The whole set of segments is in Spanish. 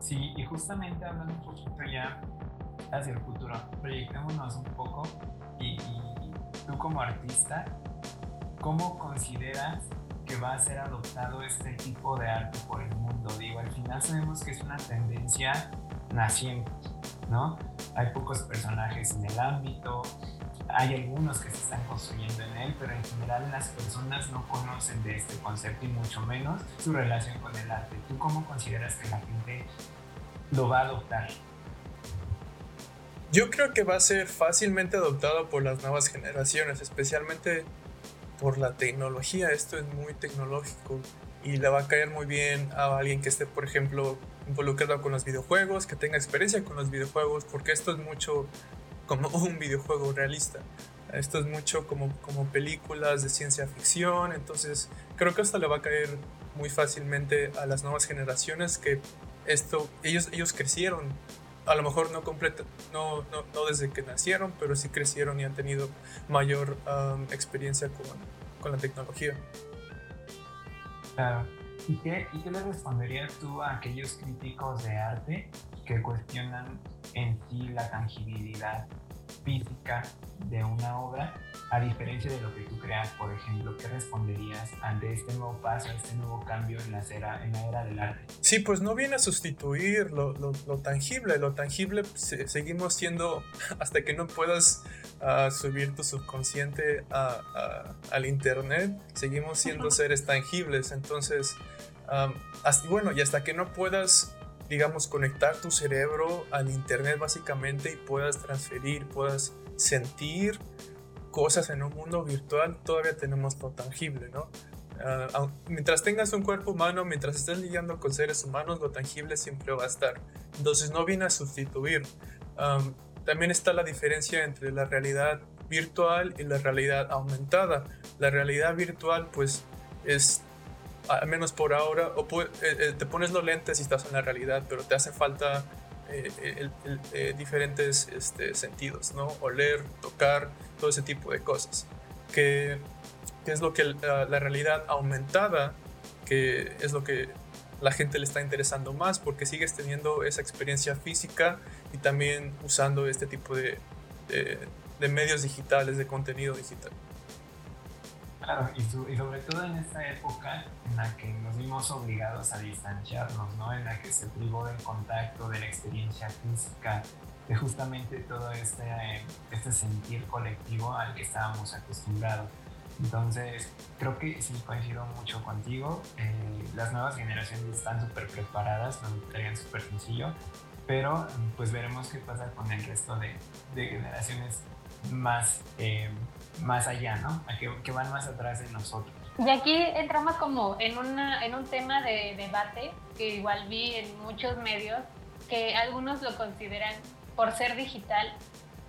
Sí, y justamente hablando un poquito ya hacia el futuro, proyectémonos un poco y, y tú como artista, ¿cómo consideras que va a ser adoptado este tipo de arte por el mundo? Digo, al final sabemos que es una tendencia naciente, ¿no? Hay pocos personajes en el ámbito, hay algunos que se están construyendo en él, pero en general las personas no conocen de este concepto y mucho menos su relación con el arte. ¿Tú cómo consideras que la gente lo va a adoptar? Yo creo que va a ser fácilmente adoptado por las nuevas generaciones, especialmente por la tecnología. Esto es muy tecnológico y le va a caer muy bien a alguien que esté, por ejemplo, involucrado con los videojuegos, que tenga experiencia con los videojuegos, porque esto es mucho como un videojuego realista. Esto es mucho como, como películas de ciencia ficción, entonces creo que esto le va a caer muy fácilmente a las nuevas generaciones que esto, ellos, ellos crecieron, a lo mejor no, completa, no, no, no desde que nacieron, pero sí crecieron y han tenido mayor experiencia con, con, la tecnología. Claro. ¿Y qué, ¿Y qué le responderías tú a aquellos críticos de arte que cuestionan en sí la tangibilidad física de una obra, a diferencia de lo que tú creas, por ejemplo, ¿qué responderías ante este nuevo paso, este nuevo cambio en la era, en la era del arte? Sí, pues no viene a sustituir lo, lo, tangible, lo tangible seguimos siendo, hasta que no puedas uh, subir tu subconsciente a, al internet, seguimos siendo seres tangibles, entonces, um, hasta, bueno, y hasta que no puedas digamos, conectar tu cerebro al Internet básicamente y puedas transferir, puedas sentir cosas en un mundo virtual, todavía tenemos lo tangible, ¿no? Ah, mientras tengas un cuerpo humano, mientras estés lidiando con seres humanos, lo tangible siempre va a estar. Entonces no viene a sustituir. también está la diferencia entre la realidad virtual y la realidad aumentada. La realidad virtual pues es al menos por ahora, o eh, eh, te pones los lentes y estás en la realidad, pero te hace falta eh, diferentes este, sentidos, ¿no? Oler, tocar, todo ese tipo de cosas. Que, es lo que la, la, realidad aumentada, que es lo que la gente le está interesando más, porque sigues teniendo esa experiencia física y también usando este tipo de, de medios digitales, de contenido digital. Claro, y, sobre todo en esta época en la que nos vimos obligados a distanciarnos, ¿no? En la que se privó del contacto, de la experiencia física, de justamente todo este, este sentir colectivo al que estábamos acostumbrados. Entonces, creo que sí coincido mucho contigo. Eh, las nuevas generaciones están súper preparadas, lo traían súper sencillo, pero pues veremos qué pasa con el resto de, de generaciones más, eh, más allá, ¿no? que, van más atrás de nosotros. Y aquí entramos como en, una, en un tema de debate que igual vi en muchos medios, que algunos lo consideran por ser digital,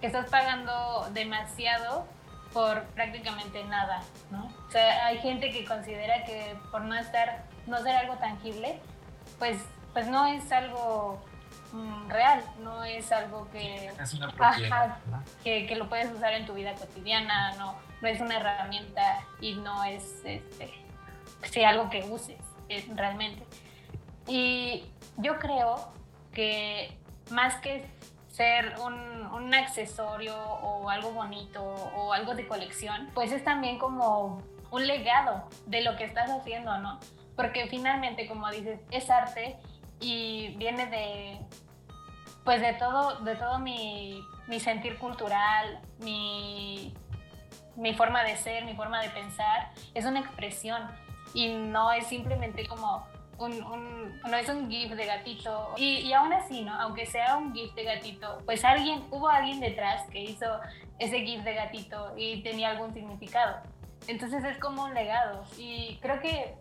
que estás pagando demasiado por prácticamente nada, ¿no? O sea, hay gente que considera que por no estar, no ser algo tangible, pues, pues no es algo real, no es algo que, es una que, que, lo puedes usar en tu vida cotidiana, no, no es una herramienta y no es este, algo que uses es, realmente. Y yo creo que más que ser un, un, accesorio o algo bonito o algo de colección, pues es también como un legado de lo que estás haciendo, ¿no? Porque finalmente, como dices, es arte y viene de, pues de todo, de todo mi, mi sentir cultural, mi, mi, forma de ser, mi forma de pensar, es una expresión y no es simplemente como un, un, no es un GIF de gatito. Y, y, aún así, ¿no? Aunque sea un GIF de gatito, pues alguien, hubo alguien detrás que hizo ese GIF de gatito y tenía algún significado. Entonces es como un legado. Y creo que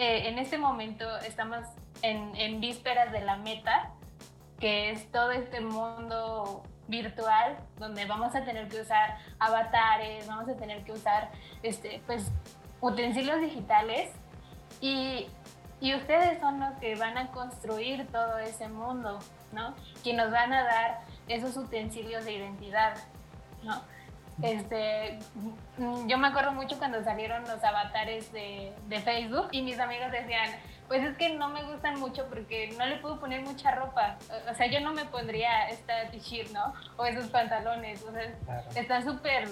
eh, en este momento estamos en, en vísperas de la meta que es todo este mundo virtual donde vamos a tener que usar avatares, vamos a tener que usar este, pues, utensilios digitales y, y ustedes son los que van a construir todo ese mundo, ¿no? Que nos van a dar esos utensilios de identidad, ¿no? Este, yo me acuerdo mucho cuando salieron los avatares de, de Facebook y mis amigos decían, Pues es que no me gustan mucho porque no le puedo poner mucha ropa. O sea, yo no me pondría esta t-shirt, ¿no? O esos pantalones. O sea, están súper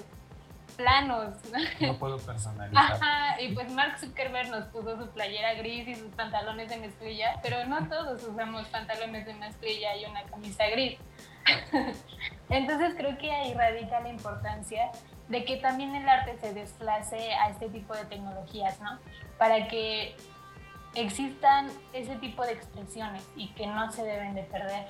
planos. No puedo personalizar. Ajá, y pues Mark Zuckerberg nos puso su playera gris y sus pantalones de mezclilla, pero no todos usamos pantalones de mezclilla y una camisa gris. Entonces creo que ahí radica la importancia de que también el arte se desplace a este tipo de tecnologías, ¿no? Para que existan ese tipo de expresiones y que no se deben de perder.